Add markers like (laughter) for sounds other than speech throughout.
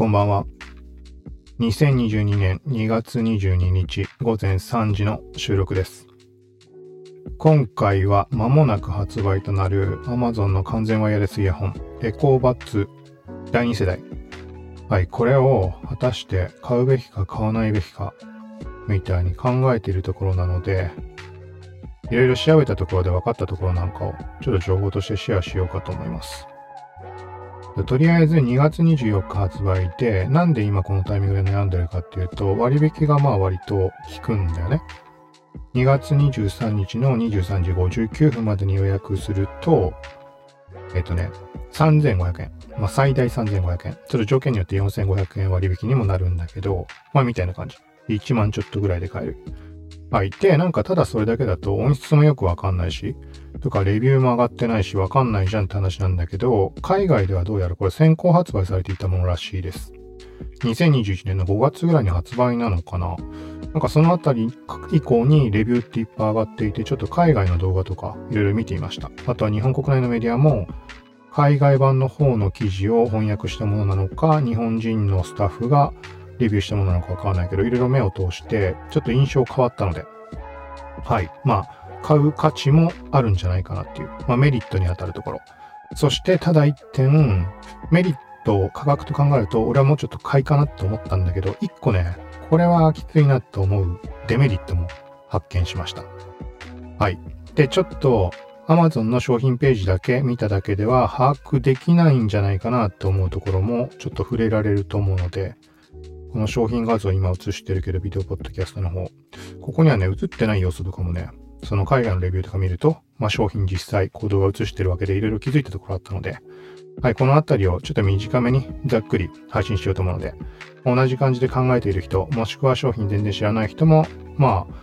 こんばんは。2022年2月22日午前3時の収録です。今回は間もなく発売となる Amazon の完全ワイヤレスイヤホンエコーバッツ第2世代。はい、これを果たして買うべきか買わないべきかみたいに考えているところなので、いろいろ調べたところで分かったところなんかをちょっと情報としてシェアしようかと思います。とりあえず2月24日発売で、なんで今このタイミングで悩んでるかっていうと、割引がまあ割と効くんだよね。2月23日の23時59分までに予約すると、えっ、とね、3500円。まあ最大3500円。ちょっと条件によって4500円割引にもなるんだけど、まあみたいな感じ。1万ちょっとぐらいで買える。はい。で、なんかただそれだけだと音質もよくわかんないし、とかレビューも上がってないしわかんないじゃんって話なんだけど、海外ではどうやらこれ先行発売されていたものらしいです。2021年の5月ぐらいに発売なのかななんかそのあたり以降にレビューっていっぱい上がっていて、ちょっと海外の動画とかいろいろ見ていました。あとは日本国内のメディアも、海外版の方の記事を翻訳したものなのか、日本人のスタッフがレビューしたものなのかわからないけど、いろいろ目を通して、ちょっと印象変わったので、はい。まあ、買う価値もあるんじゃないかなっていう、まあ、メリットに当たるところ。そして、ただ一点、メリット、価格と考えると、俺はもうちょっと買いかなと思ったんだけど、一個ね、これはきついなと思うデメリットも発見しました。はい。で、ちょっと、Amazon の商品ページだけ見ただけでは把握できないんじゃないかなと思うところもちょっと触れられると思うので、この商品画像今映してるけど、ビデオポッドキャストの方。ここにはね、映ってない要素とかもね、その海外のレビューとか見ると、まあ、商品実際、行動が映してるわけでいろいろ気づいたところあったので、はい、このあたりをちょっと短めにざっくり配信しようと思うので、同じ感じで考えている人、もしくは商品全然知らない人も、まあ、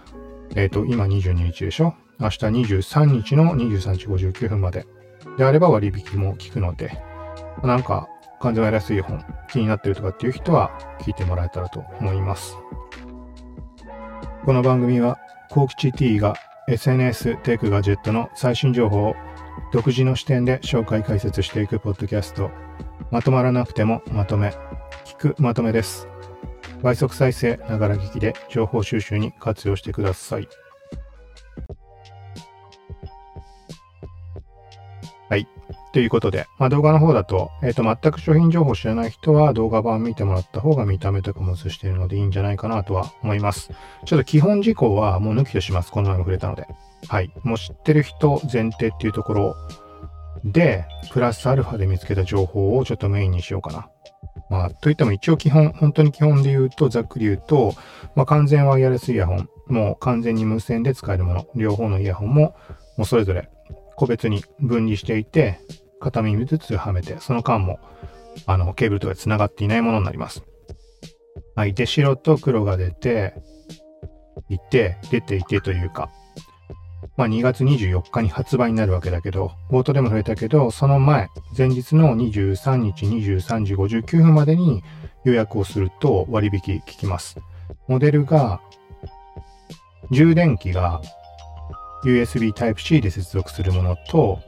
えっ、ー、と、今22日でしょ？明日23日の23時59分までであれば割引も効くので、なんか感情がやすい本気になってるとかっていう人は聞いてもらえたらと思います。この番組は、コーキチ T が SNS テイクガジェットの最新情報を独自の視点で紹介解説していくポッドキャスト、まとまらなくてもまとめ、聞くまとめです。倍速再生、ながら聞きで情報収集に活用してください。はい。ということで、まあ、動画の方だと、えっ、ー、と、全く商品情報を知らない人は動画版見てもらった方が見た目とかも映しているのでいいんじゃないかなとは思います。ちょっと基本事項はもう抜きとします。この前も触れたので。はい。もう知ってる人前提っていうところで、プラスアルファで見つけた情報をちょっとメインにしようかな。まあ、といっても一応基本、本当に基本で言うと、ざっくり言うと、まあ、完全ワイヤレスイヤホン、もう完全に無線で使えるもの、両方のイヤホンも、もうそれぞれ個別に分離していて、片耳ずつはめて、その間も、あの、ケーブルとか繋がっていないものになります。はい。で、白と黒が出て、いて、出ていてというか、まあ2月24日に発売になるわけだけど、冒頭でも触れたけど、その前、前日の23日23時59分までに予約をすると割引効きます。モデルが、充電器が USB Type-C で接続するものと、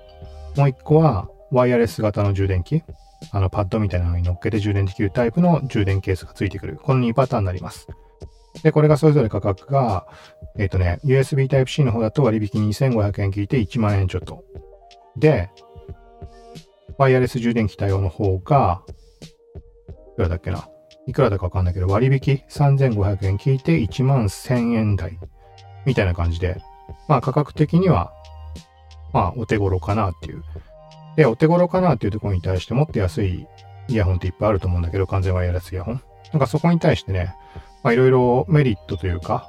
もう一個はワイヤレス型の充電器。あのパッドみたいなのに乗っけて充電できるタイプの充電ケースがついてくる。この2パターンになります。で、これがそれぞれ価格が、えっ、ー、とね、USB Type-C の方だと割引2500円聞いて1万円ちょっと。で、ワイヤレス充電器対応の方が、いくらだっけな？いくらだかわかんないけど、割引3500円聞いて1万1000円台。みたいな感じで、まあ価格的にはまあ、お手頃かなっていう。で、お手頃かなっていうところに対してもっと安いイヤホンっていっぱいあると思うんだけど、完全ワイヤレスイヤホン。なんかそこに対してね、まあいろいろメリットというか、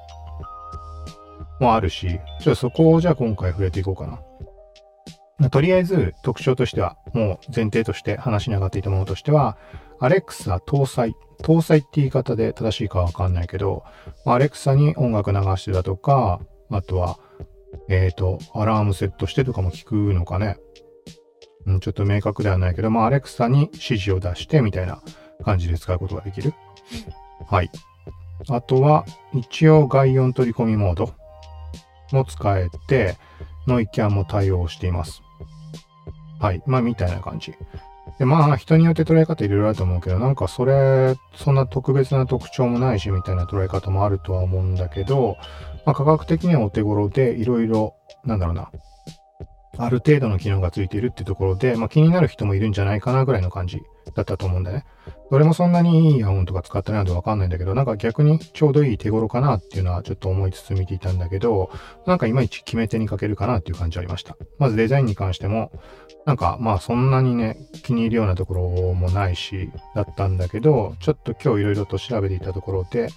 もあるし、ちょっとそこをじゃあ今回触れていこうかな。まとりあえず特徴としては、もう前提として話に上がっていたものとしては、アレクサ搭載。搭載って言い方で正しいかわかんないけど、アレクサに音楽流してだとか、あとはえっ、ー、と、アラームセットしてとかも聞くのかね。うん、ちょっと明確ではないけど、まあ、アレクサに指示を出してみたいな感じで使うことができる。はい。あとは、一応外音取り込みモードも使えて、ノイキャンも対応しています。はい。まあ、みたいな感じ。で、まあ、人によって捉え方いろいろあると思うけど、なんかそれ、そんな特別な特徴もないし、みたいな捉え方もあるとは思うんだけど、まあ、価格的にはお手頃で、いろいろ、なんだろうな、ある程度の機能がついているっていうところで、まあ、気になる人もいるんじゃないかなぐらいの感じだったと思うんだね。どれもそんなにいいイヤホンとか使ってないのでわかんないんだけど、なんか逆にちょうどいい手頃かなっていうのはちょっと思いつつ見ていたんだけど、なんかいまいち決め手にかけるかなっていう感じありました。まずデザインに関しても、なんかまあそんなにね、気に入るようなところもないし、だったんだけど、ちょっと今日いろいろと調べていたところで、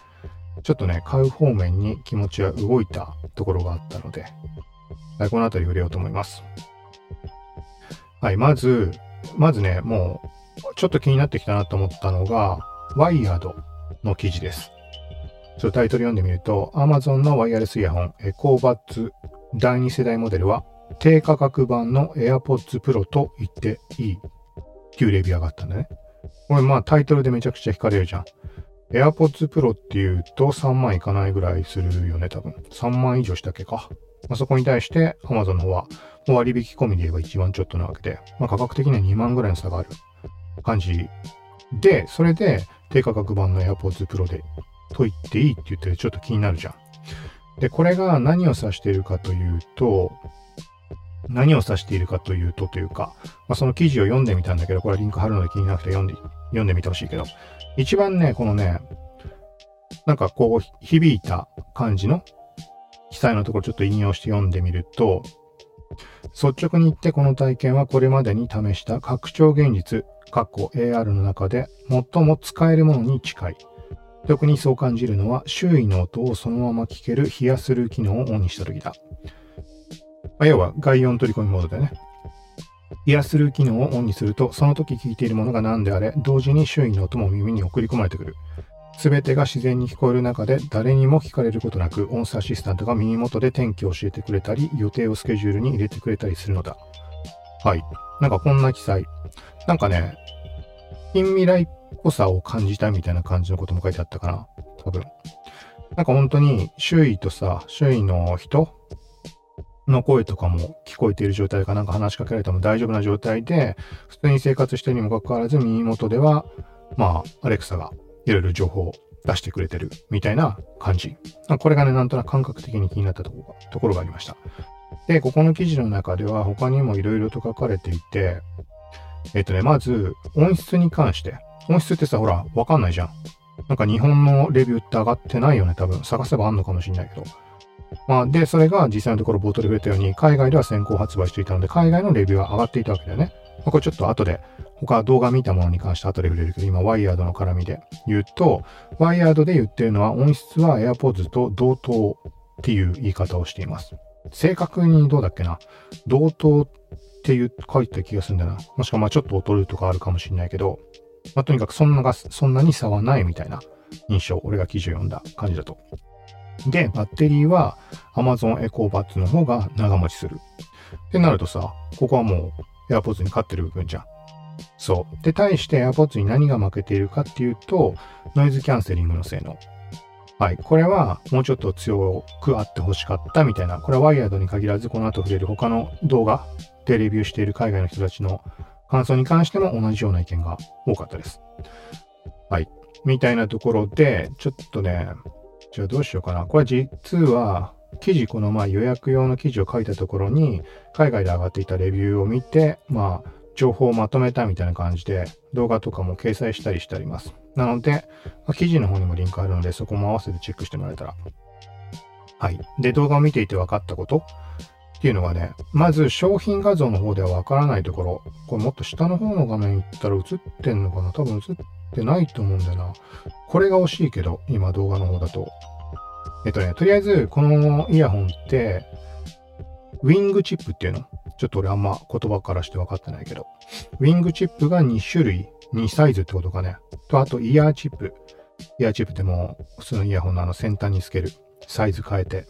ちょっとね、買う方面に気持ちは動いたところがあったので、はい、この辺り触れようと思います。はい、まず、まずね、もう、ちょっと気になってきたなと思ったのが、ワイヤードの記事です。そのタイトル読んでみると、Amazon のワイヤレスイヤホン、エコーバッツ第2世代モデルは、低価格版の AirPods Pro と言っていいっていうレビューがあったんだね。これまあタイトルでめちゃくちゃ惹かれるじゃん。AirPods Pro っていうと3万いかないぐらいするよね、多分。3万以上したっけか。まあ、そこに対して Amazon の方は割引込みで言えば1万ちょっとなわけで、まあ、価格的には2万ぐらいの差がある感じで、それで低価格版の AirPods Pro でと言っていいって言ってちょっと気になるじゃん。で、これが何を指しているかというと、何を指しているかというとというか、まあ、その記事を読んでみたんだけど、これはリンク貼るので気になくて読んで、読んでみてほしいけど、一番ね、このね、なんかこう響いた感じの記載のところちょっと引用して読んでみると、率直に言ってこの体験はこれまでに試した拡張現実、括弧 AR の中で最も使えるものに近い。特にそう感じるのは周囲の音をそのまま聞けるヒアスルー機能をオンにした時だ。まあ、要は外音取り込みモードでね。ヒアスルー機能をオンにすると、その時聞いているものが何であれ、同時に周囲の音も耳に送り込まれてくる。すべてが自然に聞こえる中で誰にも聞かれることなく音声アシスタントが耳元で天気を教えてくれたり予定をスケジュールに入れてくれたりするのだ。はい。なんかこんな記載。なんかね、近未来っぽさを感じたみたいな感じのことも書いてあったかな。多分。なんか本当に周囲とさ、周囲の人の声とかも聞こえている状態かなんか話しかけられても大丈夫な状態で、普通に生活してるにもかかわらず耳元では、まあ、アレクサがいろいろ情報を出してくれてるみたいな感じ。これがね、なんとなく感覚的に気になったところところがありました。で、ここの記事の中では他にもいろいろと書かれていて、えっとね、まず音質に関して。音質ってさ、ほら、わかんないじゃん。なんか日本のレビューって上がってないよね、多分。探せばあんのかもしんないけど。まあ、で、それが実際のところ冒頭で触れたように、海外では先行発売していたので、海外のレビューは上がっていたわけだよね。まあ、これちょっと後で他動画見たものに関して後で触れるけど、今、ワイヤードの絡みで言うと、ワイヤードで言ってるのは音質は AirPods と同等っていう言い方をしています。正確にどうだっけな？同等っていう書いた気がするんだな。もしくはまあちょっと劣るとかあるかもしれないけど、まあ、とにかくそんなが、そんなに差はないみたいな印象、俺が記事を読んだ感じだと。で、バッテリーは Amazon Echo Buds の方が長持ちする。ってなるとさ、ここはもう AirPods に勝ってる部分じゃん。そう。で、対して AirPods に何が負けているかっていうと、ノイズキャンセリングの性能。はい。これはもうちょっと強くあってほしかったみたいな。これはワイヤードに限らず、この後触れる他の動画でレビューしている海外の人たちの感想に関しても同じような意見が多かったです。はい。みたいなところで、ちょっとね、じゃあどうしようかな。これ実は、記事、このまあ予約用の記事を書いたところに、海外で上がっていたレビューを見て、まあ、情報をまとめたみたいな感じで動画とかも掲載したりしてあります。なので、まあ、記事の方にもリンクあるのでそこも合わせてチェックしてもらえたら。はい。で、動画を見ていて分かったことっていうのがね、まず商品画像の方では分からないところ、これもっと下の方の画面行ったら映ってんのかな？多分映ってないと思うんだよな。これが欲しいけど、今動画の方だと。えっとね、とりあえずこのイヤホンって、ウィングチップっていうの？ちょっと俺あんま言葉からして分かってないけど。ウィングチップが2種類、2サイズってことかね。と、あとイヤーチップ。イヤーチップってもう普通のイヤホンのあの先端につけるサイズ変えて、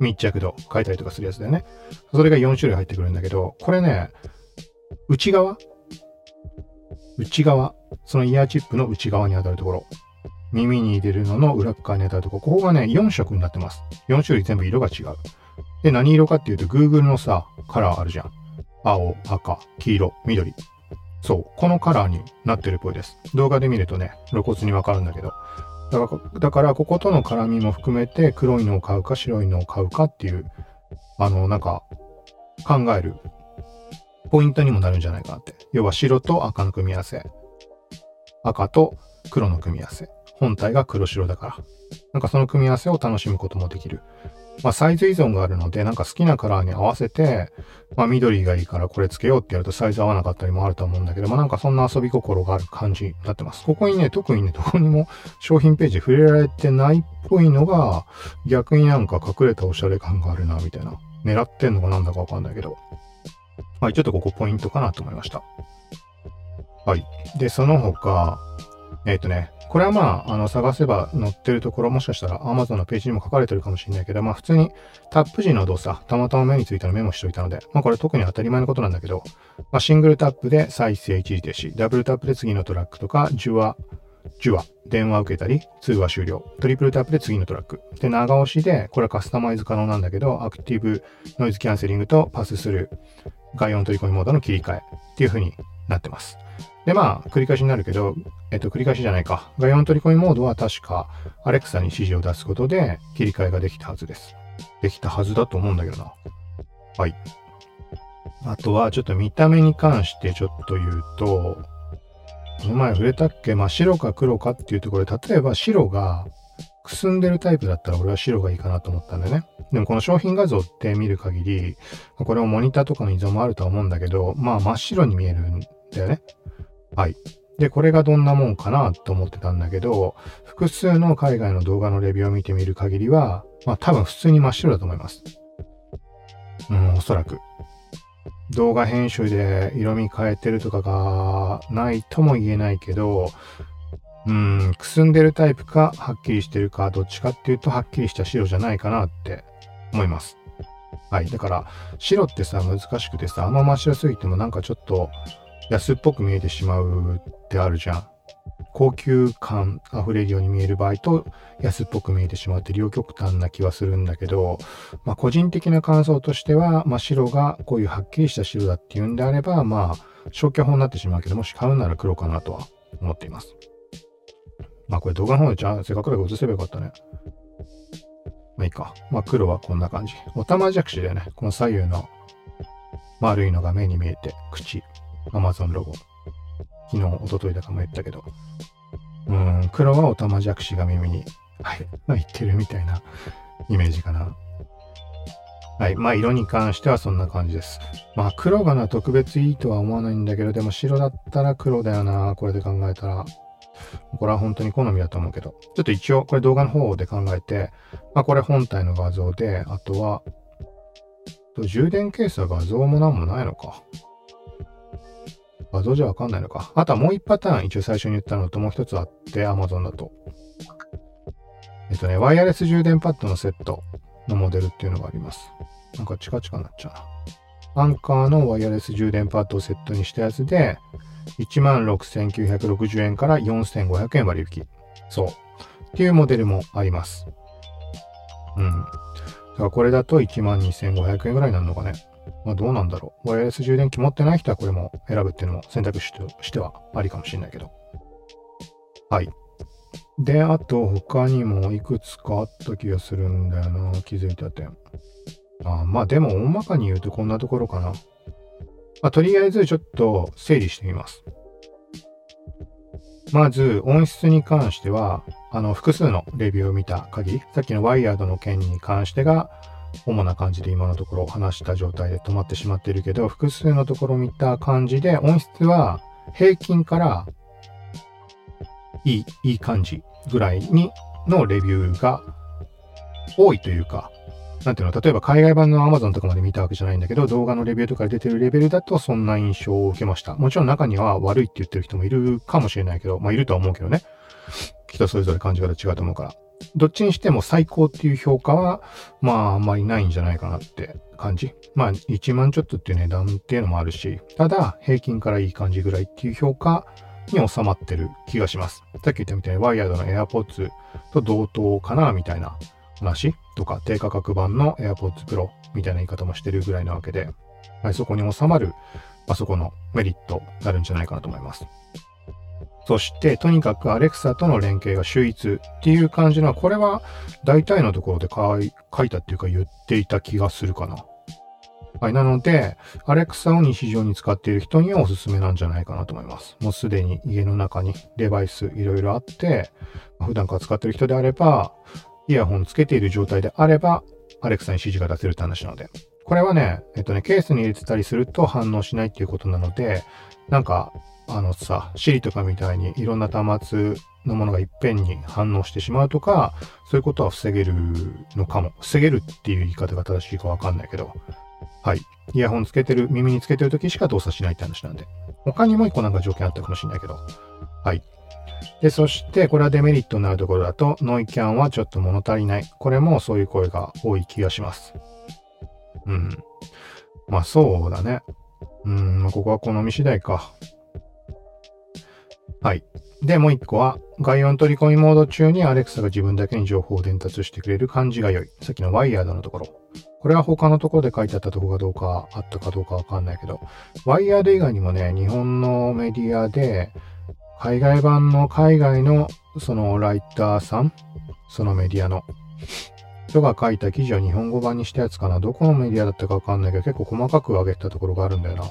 密着度変えたりとかするやつだよね。それが4種類入ってくるんだけど、これね、内側？内側。そのイヤーチップの内側に当たるところ。耳に入れるのの裏側に当たるところ。ここがね、4色になってます。4種類全部色が違う。で、何色かっていうと、Google のさ、カラーあるじゃん。青、赤、黄色、緑。そう、このカラーになってるっぽいです。動画で見るとね、露骨にわかるんだけど。だからだからこことの絡みも含めて黒いのを買うか白いのを買うかっていう、あの、なんか考えるポイントにもなるんじゃないかなって。要は白と赤の組み合わせ。赤と黒の組み合わせ。本体が黒白だから。なんかその組み合わせを楽しむこともできる。まあサイズ依存があるので、なんか好きなカラーに合わせて、まあ緑がいいからこれつけようってやるとサイズ合わなかったりもあると思うんだけど、まあなんかそんな遊び心がある感じになってます。ここにね、特にね、どこにも商品ページ触れられてないっぽいのが、逆になんか隠れたおしゃれ感があるな、みたいな。狙ってんのかなんだかわかんないけど。はい、ちょっとここポイントかなと思いました。はい。で、その他、えっ、とね、これはまあ、あの、探せば載ってるところ、もしかしたら Amazon のページにも書かれてるかもしれないけど、まあ普通にタップ時の動作、たまたま目についたらメモしといたので、まあこれ特に当たり前のことなんだけど、まあシングルタップで再生一時停止、ダブルタップで次のトラックとか、受話、受話、電話受けたり、通話終了、トリプルタップで次のトラック。で、長押しで、これはカスタマイズ可能なんだけど、アクティブノイズキャンセリングとパスする外音取り込みモードの切り替えっていう風になってます。で、まあ、繰り返しになるけど、えっと、繰り返しじゃないか。外音取り込みモードは確か、アレクサに指示を出すことで切り替えができたはずです。できたはずだと思うんだけどな。はい。あとは、ちょっと見た目に関してちょっと言うと、この前触れたっけ？まあ、白か黒かっていうところで、例えば白がくすんでるタイプだったら俺は白がいいかなと思ったんだよね。でもこの商品画像って見る限り、これもモニターとかの依存もあるとは思うんだけど、まあ真っ白に見えるんだよね。はい。で、これがどんなもんかなと思ってたんだけど、複数の海外の動画のレビューを見てみる限りは、まあ多分普通に真っ白だと思います。うん、おそらく。動画編集で色味変えてるとかがないとも言えないけど、うん、くすんでるタイプか、はっきりしてるか、どっちかっていうと、はっきりした白じゃないかなって思います。はい。だから、白ってさ、難しくてさ、あんま真っ白すぎてもなんかちょっと安っぽく見えてしまうってあるじゃん。高級感溢れるように見える場合と安っぽく見えてしまうって両極端な気はするんだけど、まあ個人的な感想としては、まあ白がこういうはっきりした白だっていうんであれば、まあ消去法になってしまうけど、もし買うなら黒かなとは思っています。まあこれ動画の方でじゃあせっかくだから映せばよかったね。まあいいか。まあ黒はこんな感じ。おたまじゃくしだよね。この左右の丸いのが目に見えて、口、Amazon ロゴ。昨日、一昨日だかも言ったけど。うん、黒はおたまじゃくしが耳に入ってるみたいなイメージかな。はい。まあ、色に関してはそんな感じです。まあ、黒がな、特別いいとは思わないんだけど、でも白だったら黒だよな。これで考えたら。これは本当に好みだと思うけど。ちょっと一応、これ動画の方で考えて、まあ、これ本体の画像で、あとは、充電ケースは画像もなんもないのか。画像じゃわかんないのか。あとはもう一パターン、一応最初に言ったのともう一つあって、Amazon だと。えっとね、ワイヤレス充電パッドのセットのモデルっていうのがあります。なんかチカチカになっちゃうな。アンカーのワイヤレス充電パッドをセットにしたやつで、16,960円から4,500円割引。そう。っていうモデルもあります。うん。だからこれだと12,500円ぐらいになるのかね。まあどうなんだろう。ワイヤレス充電器持ってない人はこれも選ぶっていうのも選択肢としてはありかもしれないけど。はい。で、あと他にもいくつかあった気がするんだよな。気づいた点。あまあでも大まかに言うとこんなところかな。まあ、とりあえずちょっと整理してみます。まず、音質に関しては、あの、複数のレビューを見た限り、さっきのワイヤードの件に関してが、主な感じで今のところ話した状態で止まってしまっているけど、複数のところ見た感じで、音質は平均からいい、いい感じぐらいにのレビューが多いというか、なんていうの、例えば海外版の Amazon とかまで見たわけじゃないんだけど、動画のレビューとかで出てるレベルだとそんな印象を受けました。もちろん中には悪いって言ってる人もいるかもしれないけど、まあいるとは思うけどね。人それぞれ感じ方違うと思うから。どっちにしても最高っていう評価は、まああんまりないんじゃないかなって感じ。まあ1万ちょっとっていう値段っていうのもあるし、ただ平均からいい感じぐらいっていう評価に収まってる気がします。さっき言ったみたいにワイヤードの AirPods と同等かなみたいな話とか低価格版の AirPods Pro みたいな言い方もしてるぐらいなわけで、そこに収まるあそこのメリットになるんじゃないかなと思います。そして、とにかく Alexa との連携が秀逸っていう感じのは、これは大体のところで書い書いたっていうか言っていた気がするかな。はい。なので、Alexa を日常に使っている人にはおすすめなんじゃないかなと思います。もうすでに家の中にデバイスいろいろあって、普段から使っている人であれば、イヤホンつけている状態であれば、Alexa に指示が出せるって話なので。これはね、えっとね、ケースに入れてたりすると反応しないっていうことなので、なんか、あのさ、Siri とかみたいにいろんな端末のものがいっぺんに反応してしまうとか、そういうことは防げるのかも。防げるっていう言い方が正しいかわかんないけど。はい。イヤホンつけてる、耳につけてる時しか動作しないって話なんで。他にも一個なんか条件あったかもしれないけど。はい。で、そして、これはデメリットになるところだと、ノイキャンはちょっと物足りない。これもそういう声が多い気がします。うん。まあそうだね。うん、ここは好み次第か。はい。で、もう一個は、外音取り込みモード中に Alexa が自分だけに情報を伝達してくれる感じが良い。さっきのワイヤードのところ。これは他のところで書いてあったところがどうかあったかどうかわかんないけど、ワイヤード以外にもね、日本のメディアで、海外版の海外のそのライターさん、そのメディアの人が書いた記事を日本語版にしたやつかな。どこのメディアだったかわかんないけど、結構細かく上げたところがあるんだよな。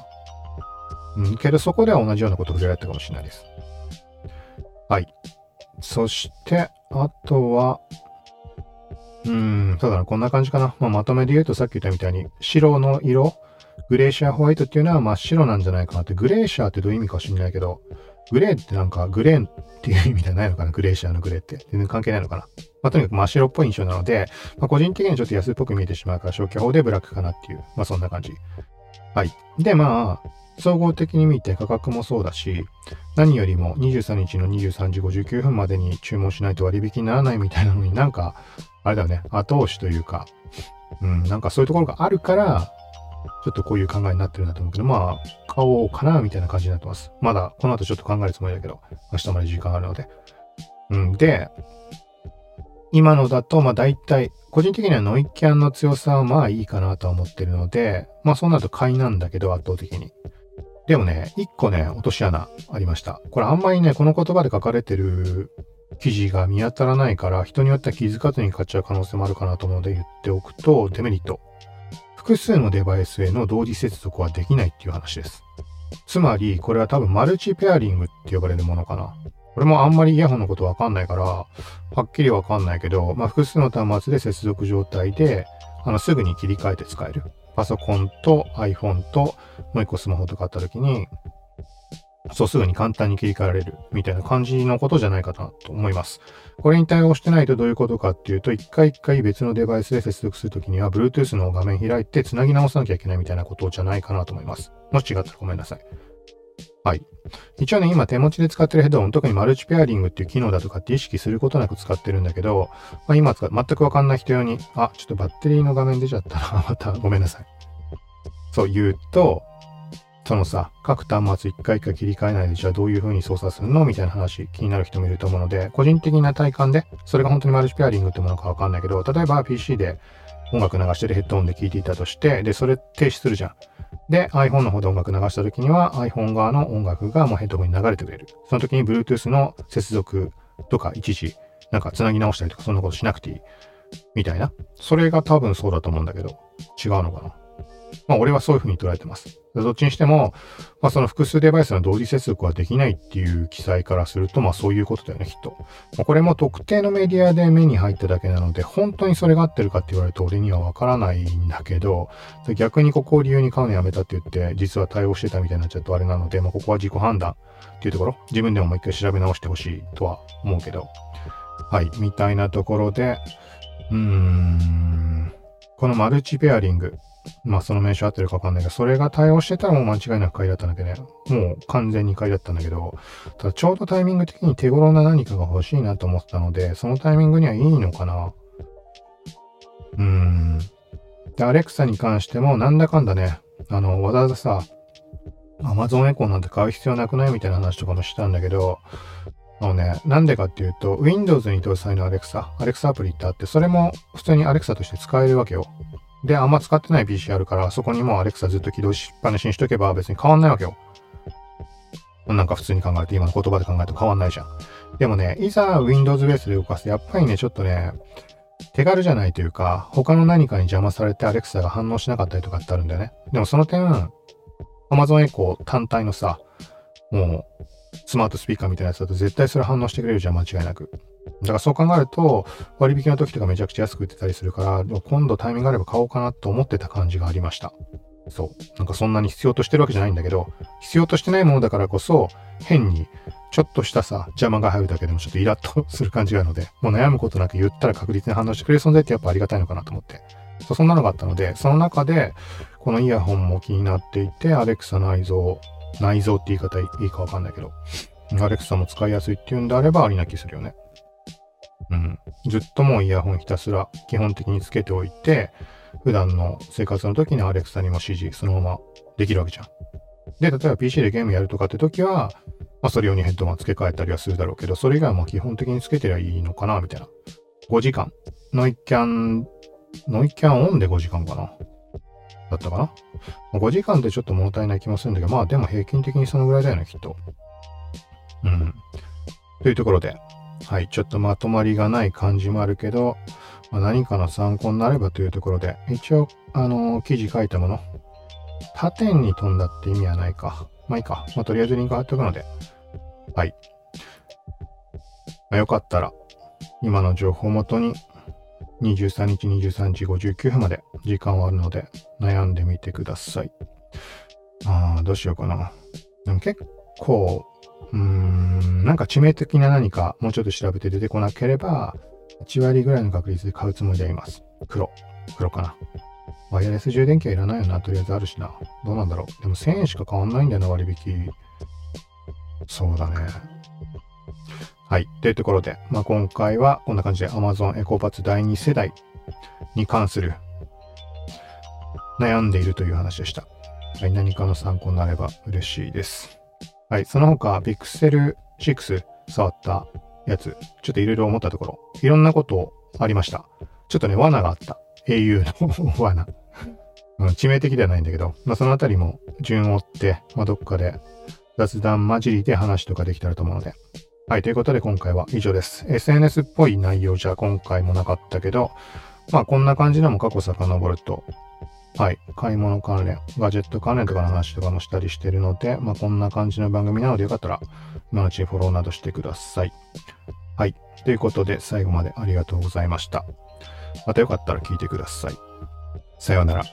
うん、けどそこでは同じようなことを触れられたかもしれないです。はい。そして、あとは、うーん、そうだな、こんな感じかな。まあ、まとめで言うとさっき言ったみたいに、白の色、グレーシャーホワイトっていうのは真っ白なんじゃないかなって、グレーシャーってどういう意味か知んないけど、グレーってなんかグレーンっていう意味じゃないのかなグレーシャーのグレーって。全然関係ないのかなまあ、とにかく真っ白っぽい印象なので、まあ、個人的にはちょっと安っぽく見えてしまうから消去法でブラックかなっていう、まあそんな感じ。はい。で、まあ、総合的に見て価格もそうだし、何よりも23日の23時59分までに注文しないと割引にならないみたいなのになんか、あれだよね、後押しというか、うん、なんかそういうところがあるから、ちょっとこういう考えになってるんだと思うけど、まあ、買おうかな、みたいな感じになってます。まだ、この後ちょっと考えるつもりだけど、明日まで時間あるので。うん、で、今のだと、まあ大体、個人的にはノイキャンの強さはまあいいかなとは思ってるので、まあそうなると買いなんだけど、圧倒的に。でもね、一個ね、落とし穴ありました。これあんまりね、この言葉で書かれてる記事が見当たらないから、人によっては気づかずに買っちゃう可能性もあるかなと思うので言っておくと、デメリット。複数のデバイスへの同時接続はできないっていう話です。つまり、これは多分マルチペアリングって呼ばれるものかな。これもあんまりイヤホンのことわかんないから、はっきりわかんないけど、まあ、複数の端末で接続状態で、あの、すぐに切り替えて使える。パソコンと iPhone ともう一個スマホとかあった時に、そうすぐに簡単に切り替えられるみたいな感じのことじゃないかなと思います。これに対応してないとどういうことかっていうと、一回一回別のデバイスで接続するときには、Bluetooth の画面開いて繋ぎ直さなきゃいけないみたいなことじゃないかなと思います。もし違ったらごめんなさい。はい。一応ね、今手持ちで使ってるヘッドホン、特にマルチペアリングっていう機能だとかって意識することなく使ってるんだけど、まあ、今使全くわかんない人用に、あ、ちょっとバッテリーの画面出ちゃったな。(laughs) またごめんなさい。そう言うと、そのさ、各端末一回一回切り替えないで、じゃあどういう風に操作するの？みたいな話、気になる人もいると思うので、個人的な体感で、それが本当にマルチペアリングってものかわかんないけど、例えば PC で音楽流してるヘッドホンで聴いていたとして、で、それ停止するじゃん。で、iPhone の方で音楽流した時には iPhone 側の音楽がもうヘッドホンに流れてくれる。その時に Bluetooth の接続とか一時、なんか繋ぎ直したりとかそんなことしなくていい。みたいな。それが多分そうだと思うんだけど、違うのかな？まあ俺はそういうふうに捉えてます。どっちにしても、まあその複数デバイスの同時接続はできないっていう記載からすると、まあそういうことだよね、きっと。まあ、これも特定のメディアで目に入っただけなので、本当にそれが合ってるかって言われると俺にはわからないんだけど、逆にここを理由に買うのやめたって言って、実は対応してたみたいになっちゃうとあれなので、まあここは自己判断っていうところ、自分でももう一回調べ直してほしいとは思うけど、はい、みたいなところで、うーん、このマルチペアリング、まあその名称合ってるかわかんないけど、それが対応してたらもう間違いなく買いだったんだけどね。もう完全に買いだったんだけど、ただちょうどタイミング的に手頃な何かが欲しいなと思ったので、そのタイミングにはいいのかなうーん。で、アレクサに関してもなんだかんだね、あの、わざわざさ、Amazon エコーなんて買う必要なくないみたいな話とかもしたんだけど、あのね、なんでかっていうと、Windows に搭載の Alexa、Alexa アプリってあって、それも普通に Alexa として使えるわけよ。で、あんま使ってない PC あるから、そこにもう Alexa ずっと起動しっぱなしにしとけば別に変わんないわけよ。なんか普通に考えて、今の言葉で考えると変わんないじゃん。でもね、いざ Windows ベースで動かすと、やっぱりね、ちょっとね、手軽じゃないというか、他の何かに邪魔されて Alexa が反応しなかったりとかってあるんだよね。でもその点、Amazon Echo 単体のさ、もう、スマートスピーカーみたいなやつだと絶対それ反応してくれるじゃん、間違いなく。だからそう考えると、割引の時とかめちゃくちゃ安く売ってたりするから、今度タイミングがあれば買おうかなと思ってた感じがありました。そう。なんかそんなに必要としてるわけじゃないんだけど、必要としてないものだからこそ、変に、ちょっとしたさ、邪魔が入るだけでもちょっとイラッとする感じがあるので、もう悩むことなく言ったら確実に反応してくれる存在ってやっぱありがたいのかなと思って。そそんなのがあったので、その中で、このイヤホンも気になっていて、アレクサ内蔵、内蔵って言い方いいかわかんないけど、アレクサも使いやすいっていうんであればありな気するよね。うん。ずっともうイヤホンひたすら基本的につけておいて、普段の生活の時にアレクサにも指示そのままできるわけじゃん。で、例えば PC でゲームやるとかって時は、まあそれ用にヘッドマン付け替えたりはするだろうけど、それ以外はま基本的につけてりゃいいのかな、みたいな。5時間。ノイキャン、ノイキャンオンで5時間かな。だったかな。5時間ってちょっと物足りない気もするんだけど、まあでも平均的にそのぐらいだよね、きっと。うん。というところで、はい、ちょっとまとまりがない感じもあるけど、まあ、何かの参考になればというところで、一応、あのー、記事書いたもの、縦に飛んだって意味はないか。まあいいか。まあとりあえずリンク貼っておくので、はい。まあ、よかったら、今の情報をもとに、23日23時59分まで時間はあるので、悩んでみてください。ああ、どうしようかな。でも結構、うん、なんか致命的な何かもうちょっと調べて出てこなければ、8割ぐらいの確率で買うつもりでいます。黒。黒かな。ワイヤレス充電器はいらないよな。とりあえずあるしな。どうなんだろう。でも1000円しか変わんないんだよな、割引。そうだね。はい。というところで、まあ、今回はこんな感じで Amazon エコバツ第2世代に関する悩んでいるという話でした。はい。何かの参考になれば嬉しいです。はい。その他、Pixel 6触ったやつ、ちょっといろいろ思ったところ、いろんなことありました。ちょっとね、罠があった。au の (laughs) 罠。うん、致命的ではないんだけど、まあ、そのあたりも順を追って、まあ、どっかで雑談混じりで話とかできたらと思うので。はい、ということで今回は以上です。SNS っぽい内容じゃ今回もなかったけど、まあこんな感じでも過去遡ると、はい、買い物関連、ガジェット関連とかの話とかもしたりしてるので、まあこんな感じの番組なのでよかったら、今のうちにフォローなどしてください。はい、ということで最後までありがとうございました。またよかったら聞いてください。さようなら。